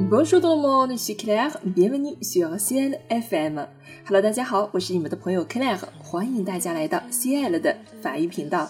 Bonjour tout le monde, je suis Claire, bienvenue sur Ciel FM. Hello，大家好，我是你们的朋友 Claire，欢迎大家来到 Ciel 的法语频道。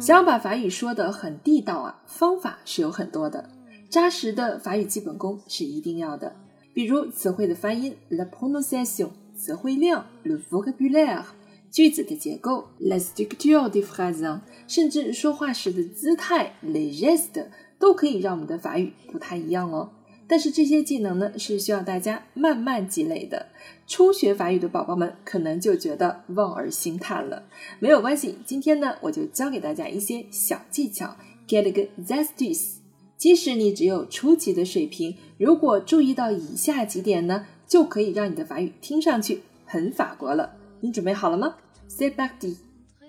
想要把法语说得很地道啊，方法是有很多的。扎实的法语基本功是一定要的，比如词汇的发音 （la prononciation）、词汇量 （le vocabulaire）、句子的结构 （la structure des phrases），甚至说话时的姿态 （les gestes） 都可以让我们的法语不太一样哦。但是这些技能呢，是需要大家慢慢积累的。初学法语的宝宝们可能就觉得望而兴叹了。没有关系，今天呢，我就教给大家一些小技巧，get a good astuce。即使你只有初级的水平，如果注意到以下几点呢，就可以让你的法语听上去很法国了。你准备好了吗？Say back d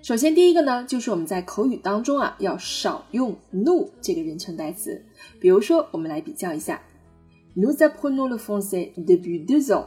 首先第一个呢，就是我们在口语当中啊，要少用 nous 这个人称代词。比如说，我们来比较一下，Nous apprenons le français depuis deux ans。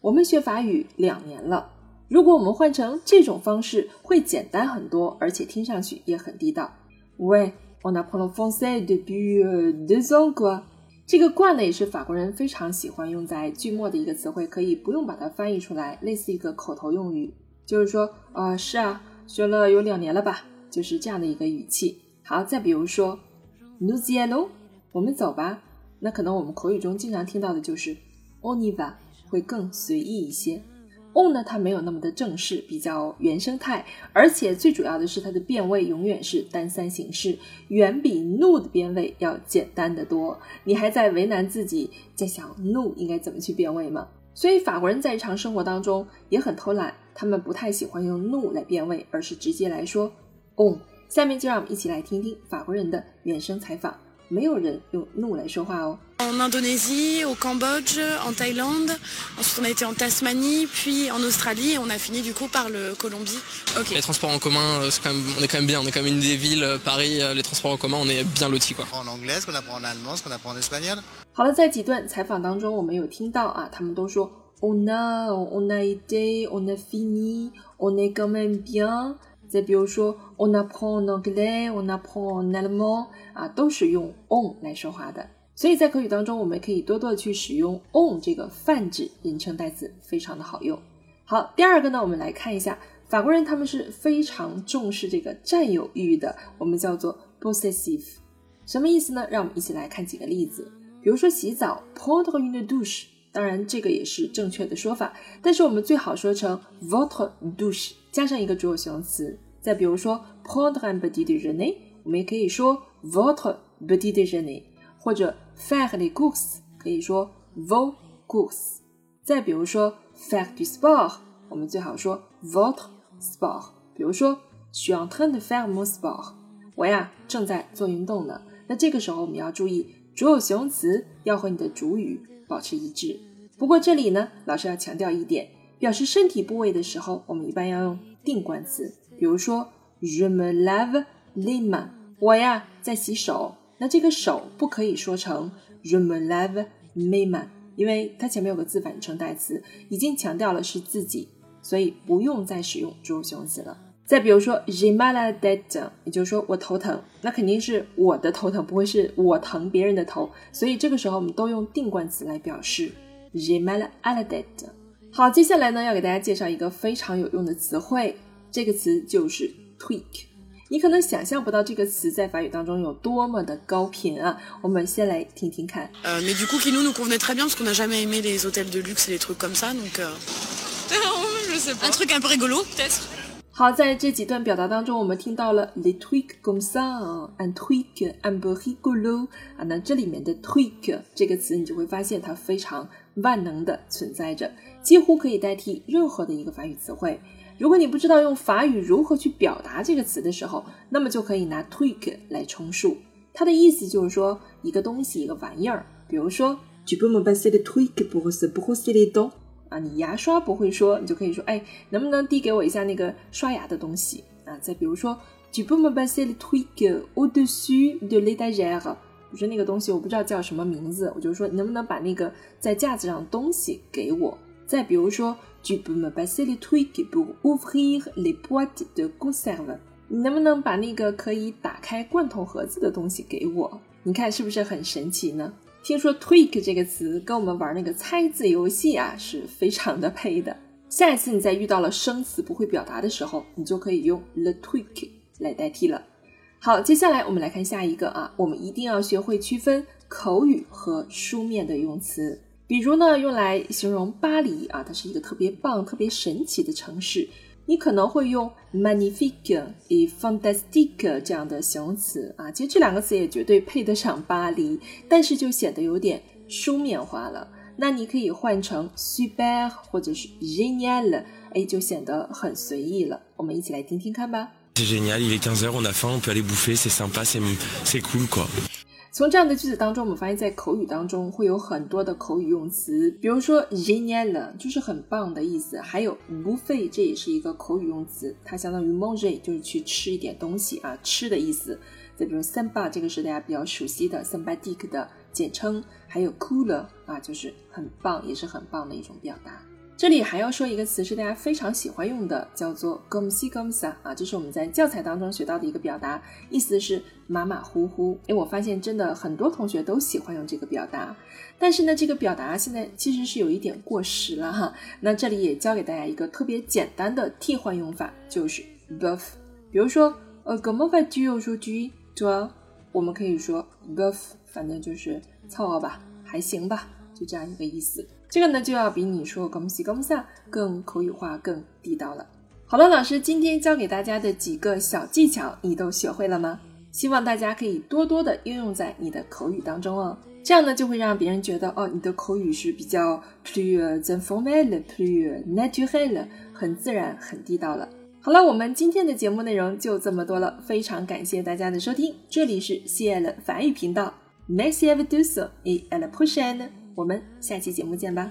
我们学法语两年了。如果我们换成这种方式，会简单很多，而且听上去也很地道。喂。On apprend le français depuis deux ans, quoi。这个惯呢也是法国人非常喜欢用在句末的一个词汇，可以不用把它翻译出来，类似一个口头用语，就是说，啊，是啊，学了有两年了吧，就是这样的一个语气。好，再比如说，nous y a l o 我们走吧。那可能我们口语中经常听到的就是 on y va，会更随意一些。On 呢，它没有那么的正式，比较原生态，而且最主要的是它的变位永远是单三形式，远比 nu 的变位要简单的多。你还在为难自己，在想 nu 应该怎么去变位吗？所以法国人在日常生活当中也很偷懒，他们不太喜欢用 nu 来变位，而是直接来说 on。下面就让我们一起来听听法国人的原声采访。没有人用 nous 来说话哦。En Indonésie, au Cambodge, en Thaïlande. Ensuite, on a été en Tasmanie, puis en Australie, et on a fini du coup par le Colombie. Ok. Les transports en commun, quand même, on est quand même bien. On est quand même une des villes, Paris. Les transports en commun, on est bien lotis quoi. En anglais, ce qu'on apprend en allemand, ce qu'on apprend en espagnol. 好了，在几段采访当中，我们有听到啊，他们都说 on a, on a été, on a fini, on est quand même bien。 再比如说，on apprend anglais，on apprend allemand，啊，都是用 on 来说话的。所以在口语当中，我们可以多多的去使用 on 这个泛指人称代词，非常的好用。好，第二个呢，我们来看一下法国人，他们是非常重视这个占有欲的，我们叫做 possessive，什么意思呢？让我们一起来看几个例子。比如说洗澡，prendre une douche，当然这个也是正确的说法，但是我们最好说成 votre douche。加上一个主有形容词，再比如说 prendre un petit déjeuner，我们也可以说 votre petit déjeuner，或者 faire les courses，可以说 vos courses。再比如说 faire du sport，我们最好说 votre sport。比如说 je suis en train de faire mon sport，我呀正在做运动呢。那这个时候我们要注意主有形容词要和你的主语保持一致。不过这里呢，老师要强调一点。表示身体部位的时候，我们一般要用定冠词，比如说 je me lave les mains，我呀在洗手。那这个手不可以说成 je me lave mes mains，因为它前面有个自反称代词，已经强调了是自己，所以不用再使用主语形容词了。再比如说 j'ai mal à la tête，也就是说我头疼，那肯定是我的头疼，不会是我疼别人的头，所以这个时候我们都用定冠词来表示 j'ai mal à la tête。好，接下来呢，要给大家介绍一个非常有用的词汇，这个词就是 tweak。你可能想象不到这个词在法语当中有多么的高频啊！我们先来听听看。呃，mais du coup qui nous nous convenait très bien parce qu'on n'a jamais aimé les hôtels de luxe et les trucs comme ça, donc je sais pas. Un truc un peu rigolo, peut-être. 好，在这几段表达当中，我们听到了 le tweak comme ça，un tweak un peu rigolo 啊。那这里面的 tweak 这个词，你就会发现它非常万能的存在着。几乎可以代替任何的一个法语词汇。如果你不知道用法语如何去表达这个词的时候，那么就可以拿 tweak 来充数。它的意思就是说一个东西、一个玩意儿。比如说，Tu peux me passer le tweak pour se brosser les dents？啊，你牙刷不会说，你就可以说，哎，能不能递给我一下那个刷牙的东西？啊，再比如说，Tu peux me passer le tweak au-dessus de l'étagère？我说那个东西我不知道叫什么名字，我就说能不能把那个在架子上的东西给我？再比如说，Tu peux me passer le tweak pour ouvrir les boîtes de conserve？你能不能把那个可以打开罐头盒子的东西给我？你看是不是很神奇呢？听说 tweak 这个词跟我们玩那个猜字游戏啊是非常的配的。下一次你在遇到了生词不会表达的时候，你就可以用 the tweak 来代替了。好，接下来我们来看下一个啊，我们一定要学会区分口语和书面的用词。比如呢，用来形容巴黎啊，它是一个特别棒、特别神奇的城市。你可能会用 magnifique、e fantastique 这样的形容词啊，其实这两个词也绝对配得上巴黎，但是就显得有点书面化了。那你可以换成 super 或者是 génial，哎，就显得很随意了。我们一起来听听看吧。C'est génial, il est 15 heures, on a faim, on peut aller bouffer, c'est sympa, c'est c'est cool quoi. 从这样的句子当中，我们发现，在口语当中会有很多的口语用词，比如说 genial 就是很棒的意思，还有 buffet 这也是一个口语用词，它相当于 manger 就是去吃一点东西啊，吃的意思。再比如 samba 这个是大家比较熟悉的 sympathique 的简称，还有 cooler 啊，就是很棒，也是很棒的一种表达。这里还要说一个词是大家非常喜欢用的，叫做 gom si gom sa 啊，这是我们在教材当中学到的一个表达，意思是马马虎虎。哎，我发现真的很多同学都喜欢用这个表达，但是呢，这个表达现在其实是有一点过时了哈。那这里也教给大家一个特别简单的替换用法，就是 “buff”。比如说，呃，gom va tu aujourd'hui toi？我们可以说 “buff”，反正就是凑合吧，还行吧，就这样一个意思。这个呢，就要比你说恭喜恭喜更口语化、更地道了。好了，老师今天教给大家的几个小技巧，你都学会了吗？希望大家可以多多的应用在你的口语当中哦。这样呢，就会让别人觉得哦，你的口语是比较 plus informel、plus naturel，很自然、很地道了。好了，我们今天的节目内容就这么多了，非常感谢大家的收听，这里是 CL 法语频道，Merci à tous et à la prochaine。我们下期节目见吧。